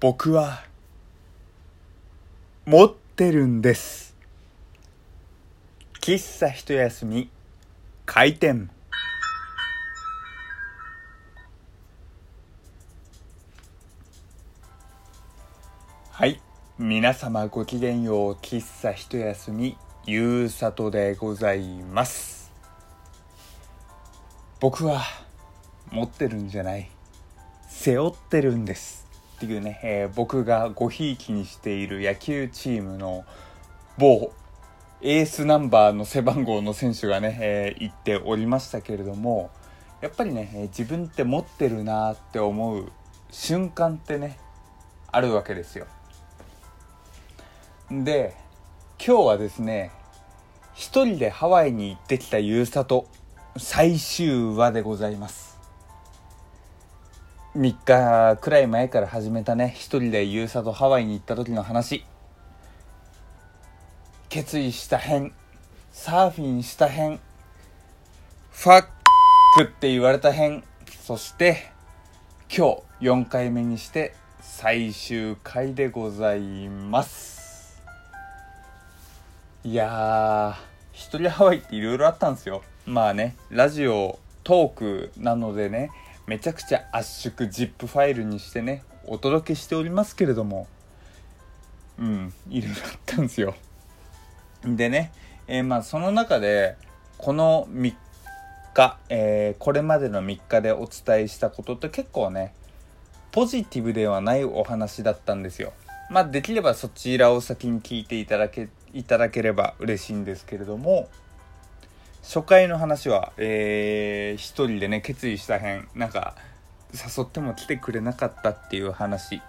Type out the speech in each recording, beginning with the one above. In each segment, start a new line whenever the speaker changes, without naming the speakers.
僕は持ってるんです。喫茶一休み開店。はい。皆様ごきげんよう喫茶一休みゆうさとでございます。僕は持ってるんじゃない。背負ってるんです。っていうね、えー僕がごひいきにしている野球チームの某エースナンバーの背番号の選手がね、えー言っておりましたけれどもやっぱりね、え自分って持ってるなって思う瞬間ってねあるわけですよ。で今日はですね一人でハワイに行ってきたゆうさと最終話でございます。3日くらい前から始めたね。一人でゆうさとハワイに行った時の話。決意した編サーフィンした編ファックって言われた編そして今日4回目にして最終回でございます。いやー一人ハワイっていろいろあったんですよ。まあねラジオトークなのでね。めちゃくちゃ圧縮 ZIP ファイルにしてねお届けしておりますけれども。うんいろいろあったんですよ。でね、えーまあその中でこの3日、えーこれまでの3日でお伝えしたことって結構ねポジティブではないお話だったんですよ。まあできればそちらを先に聞いていただけいただければ嬉しいんですけれども初回の話は、えー一人でね決意した編なんか誘っても来てくれなかったっていう話。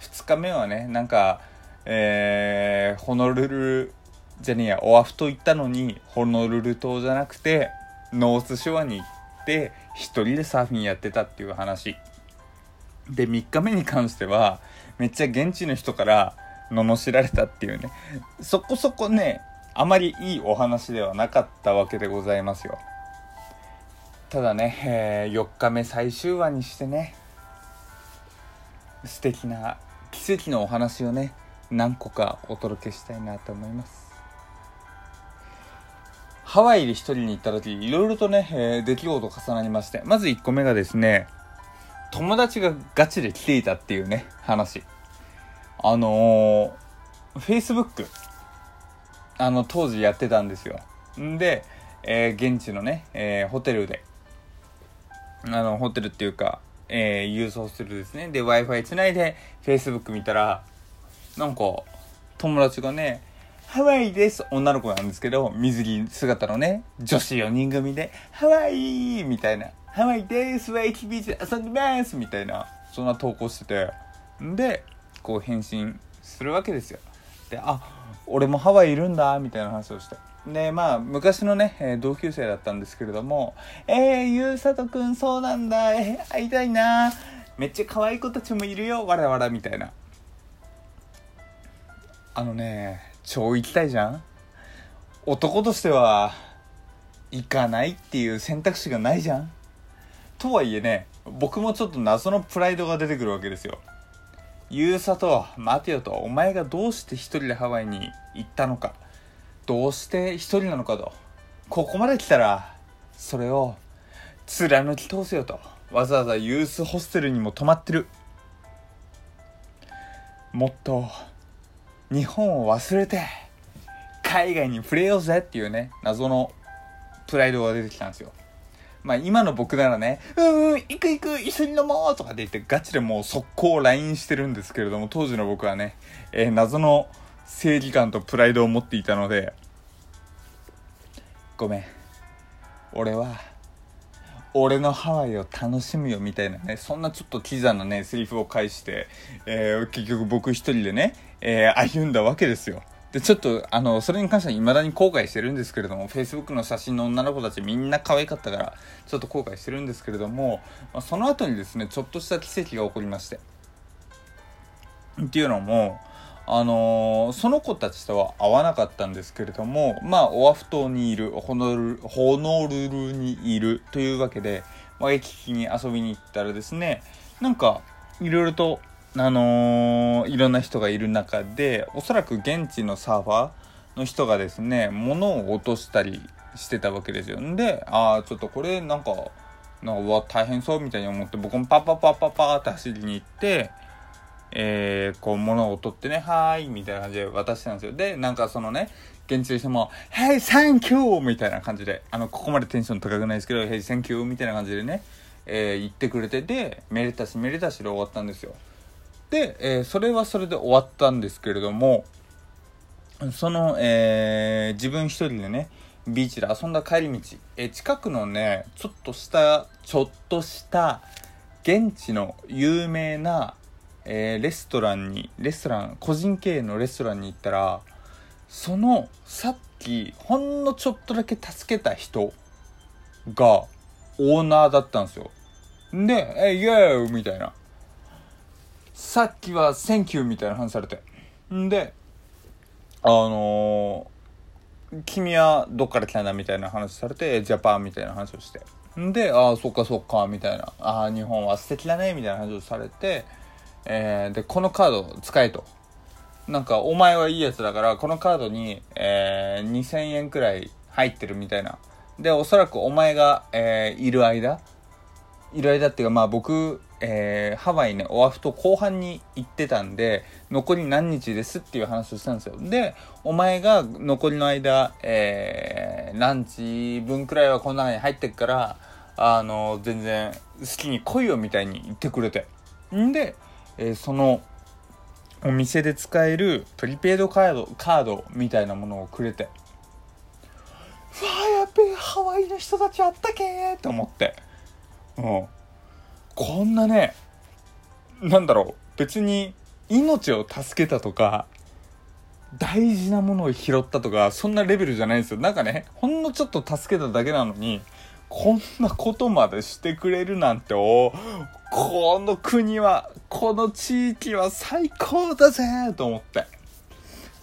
2日目はねなんかえーホノルルじゃねえやオアフ島行ったのにホノルル島じゃなくてノースショアに行って一人でサーフィンやってたっていう話。で3日目に関してはめっちゃ現地の人から罵られたっていうね。そこそこねあまりいいお話ではなかったわけでございますよ。ただね、え4日目最終話にしてね素敵な奇跡のお話をね何個かお届けしたいなと思います。ハワイで一人に行った時いろいろとね、えー出来事重なりましてまず1個目がですね友達がガチで来ていたっていうね話。あのー、Facebook あの当時やってたんですよ。んで、えー現地のね、えーホテルで。あのホテルっていうか、えー郵送するですね。で w i f i つないで Facebook 見たらなんか友達がねハワイです女の子なんですけど水着姿のね女子4人組でハワイみたいなハワイですワイキビーチで遊んでますみたいなそんな投稿してて。んでこう返信するわけですよ。であ俺もハワイいるんだみたいな話をして。でまあ昔のね、え同級生だったんですけれども「えー、ゆうさとくんそうなんだ。えー会いたいな。めっちゃ可愛い子たちもいるよ。わらわら」みたいな。あのね超行きたいじゃん。男としては行かないっていう選択肢がないじゃん。とはいえね僕もちょっと謎のプライドが出てくるわけですよ。ゆうさと待てよとお前がどうして一人でハワイに行ったのか。どうして一人なのかと。ここまで来たらそれを貫き通せよと。わざわざユースホステルにも泊まってる。もっと日本を忘れて海外に触れようぜっていうね謎のプライドが出てきたんですよ。まあ今の僕ならね、うんうん、行く行く、一緒に飲もうとかって言ってガチでもう速攻 LINE してるんですけれども、当時の僕はね、えー謎の正義感とプライドを持っていたので、ごめん。俺は、俺のハワイを楽しむよみたいなね、そんなちょっとキザなね、セリフを返して、えー結局僕一人でね、えー歩んだわけですよ。で、ちょっと、あの、それに関しては未だに後悔してるんですけれども、Facebook の写真の女の子たちみんな可愛かったから、ちょっと後悔してるんですけれども、ま、その後にですね、ちょっとした奇跡が起こりまして。っていうのも、あのーその子たちとは会わなかったんですけれども、まあ、オアフ島にいる、ホノルル、ホノルルにいるというわけで、ワイキキに遊びに行ったらですね、なんか、いろいろとあのー、いろんな人がいる中でおそらく現地のサーファーの人がですね物を落としたりしてたわけですよでああちょっとこれなんかなんかうわ大変そうみたいに思って僕もパッパッパッパッパーって走りに行ってえー、こう物を取ってね、はーい、みたいな感じで渡してたんですよ。で、なんかそのね、現地の人も、Hey, thank you! みたいな感じで、あの、ここまでテンション高くないですけど、Hey, thank you! みたいな感じでね、えー、言ってくれて、で、めでたしめでたしで終わったんですよ。で、えー、それはそれで終わったんですけれども、その、えー、自分一人でね、ビーチで遊んだ帰り道、えー、近くのね、ちょっとした、ちょっとした、現地の有名な、えー、レストランに、レストラン、個人経営のレストランに行ったら、その、さっき、ほんのちょっとだけ助けた人が、オーナーだったんですよ。で、え、 yay みたいな。さっきは、 thank you みたいな話されて。んで、あのー、君はどっから来たんだみたいな話されて、 Japan みたいな話をして。んで、ああ、そっかそっか、みたいな。ああ、日本は素敵だね、みたいな話をされて、えー、で、このカード使えと。なんか、お前はいいやつだから、このカードに、えー、2000円くらい入ってるみたいな。で、おそらくお前が、えー、いる間、いる間っていうか、まあ僕、えー、ハワイね、オアフト後半に行ってたんで、残り何日ですっていう話をしたんですよ。で、お前が残りの間、えー、ランチ分くらいはこの中に入ってっから、あの、全然好きに来いよみたいに言ってくれて。んで、えー、そのお店で使えるプリペイドカードカードみたいなものをくれてうわーやっべえハワイの人たちあったけーって思ってうんこんなねなんだろう別に命を助けたとか大事なものを拾ったとかそんなレベルじゃないんですよ。なんかねほんのちょっと助けただけなのにこんなことまでしてくれるなんておこの国はこの地域は最高だぜと思って。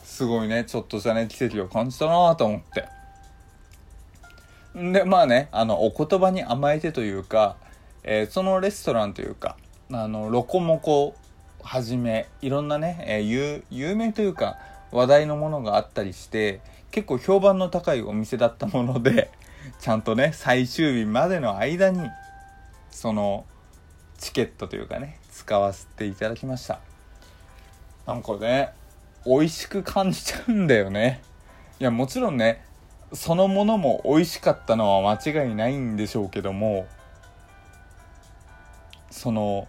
すごいねちょっとしたね奇跡を感じたなと思って。でまあねあのお言葉に甘えてというか、えー、そのレストランというかあのロコモコはじめいろんなね、えー、有名というか話題のものがあったりして結構評判の高いお店だったもので ちゃんとね最終日までの間にそのチケットというかね使わせていただきました。なんかね美味しく感じちゃうんだよね。いやもちろんねそのものも美味しかったのは間違いないんでしょうけどもその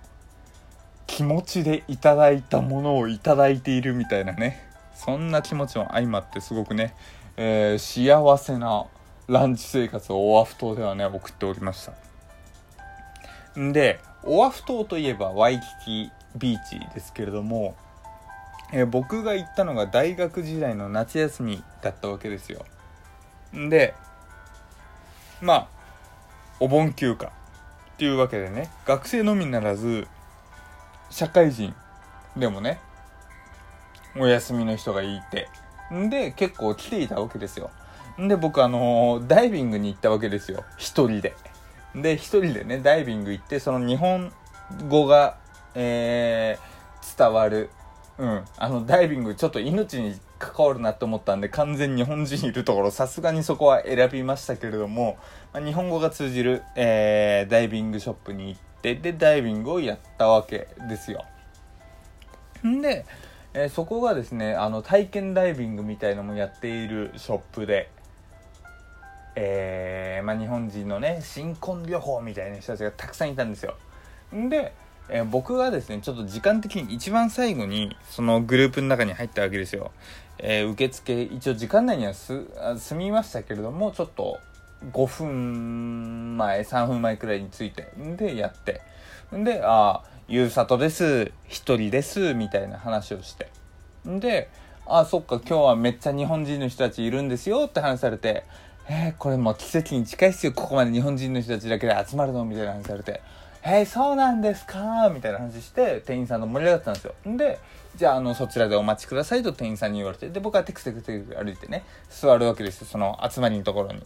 気持ちでいただいたものをいただいているみたいなね。そんな気持ちも相まってすごくね、えー、幸せなランチ生活をオアフ島ではね送っておりました。んでオアフ島といえばワイキキビーチですけれども、えー、僕が行ったのが大学時代の夏休みだったわけですよ。で、まあ、お盆休暇。ていうわけでね、学生のみならず、社会人でもね、お休みの人がいて、んで、結構来ていたわけですよ。で、僕あのー、ダイビングに行ったわけですよ。一人で。で、一人でね、ダイビング行って、その日本語が、えー、伝わる。うん。あの、ダイビングちょっと命に関わるなと思ったんで、完全に日本人いるところ、さすがにそこは選びましたけれども、まあ、日本語が通じる、えー、ダイビングショップに行って、で、ダイビングをやったわけですよ。んで、えー、そこがですね、あの、体験ダイビングみたいのもやっているショップで、えー、まあ、日本人のね新婚旅行みたいな人たちがたくさんいたんですよで、えー、僕がですねちょっと時間的に一番最後にそのグループの中に入ったわけですよ、えー、受付一応時間内にはす済みましたけれどもちょっと5分前3分前くらいについてでやって。んで「ああゆうさとです。一人です」みたいな話をして。んで「あそっか今日はめっちゃ日本人の人たちいるんですよ」って話されて。えー、これもう奇跡に近いっすよ。ここまで日本人の人たちだけで集まるの？みたいな話されて「えー、そうなんですか」みたいな話して店員さんの盛り上がったんですよ。でじゃああのそちらでお待ちくださいと店員さんに言われてで僕はテクテクテク歩いてね座るわけですよその集まりのところに。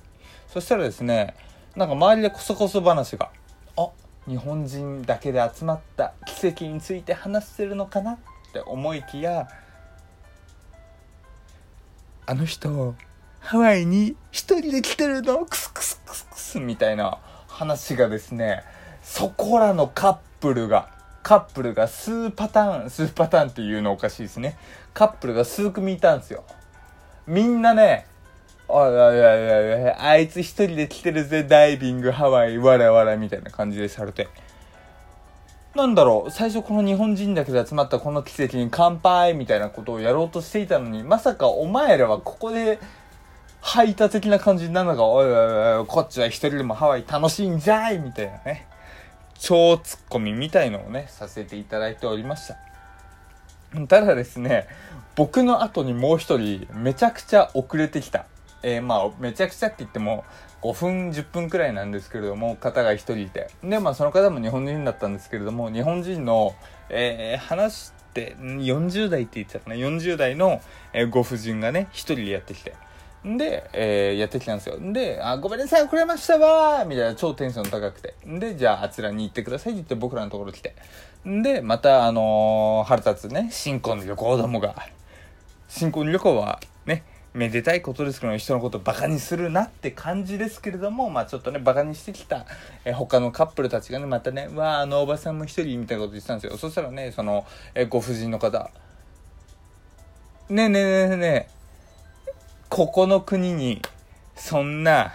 そしたらですねなんか周りでこそこそ話が「あ日本人だけで集まった奇跡について話してるのかな？って思いきやあの人ハワイに一人で来てるの？クスクスクスクスみたいな話がですねそこらのカップルがカップルが数パターン数パターンっていうのおかしいですね。カップルが数組いたんですよ。みんなねおいおいおいおいあいつ一人で来てるぜダイビングハワイわらわらみたいな感じでされて。なんだろう最初この日本人だけで集まったこの奇跡に乾杯みたいなことをやろうとしていたのにまさかお前らはここで排他的な感じになるのがおいおいおいこっちは一人でもハワイ楽しいんじゃいみたいなね。超ツッコミみたいのをねさせていただいておりました。ただですね僕の後にもう一人めちゃくちゃ遅れてきた。えー、まあめちゃくちゃって言っても5分10分くらいなんですけれども方が1人いて。でまあその方も日本人だったんですけれども日本人の、えー、話して40代って言っちゃったな。40代の、え、ご婦人がね1人でやってきて。で、えー、やってきたんですよ。で、あ、ごめんなさい、遅れましたわーみたいな超テンション高くて。で、じゃああちらに行ってくださいって言って僕らのところ来て。で、また、あのー、腹立つね、新婚旅行どもが。新婚旅行は、ね、めでたいことですけど、人のことバカにするなって感じですけれども、まあちょっとね、バカにしてきた、え他のカップルたちがね、またね、わあ、あのおばさんも一人みたいなこと言ってたんですよ。そしたらね、その、えご婦人の方、ねえねえねえねえ、ここの国に、そんな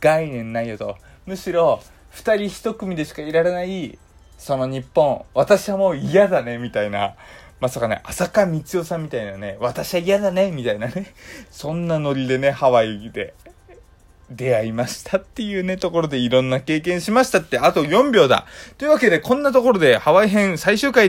概念ないよと。むしろ、二人一組でしかいられない、その日本、私はもう嫌だね、みたいな。まさかね、浅香光代さんみたいなね、私は嫌だね、みたいなね、そんなノリでね、ハワイで出会いましたっていうね、ところでいろんな経験しましたって、あと4秒だ。というわけで、こんなところでハワイ編最終回でした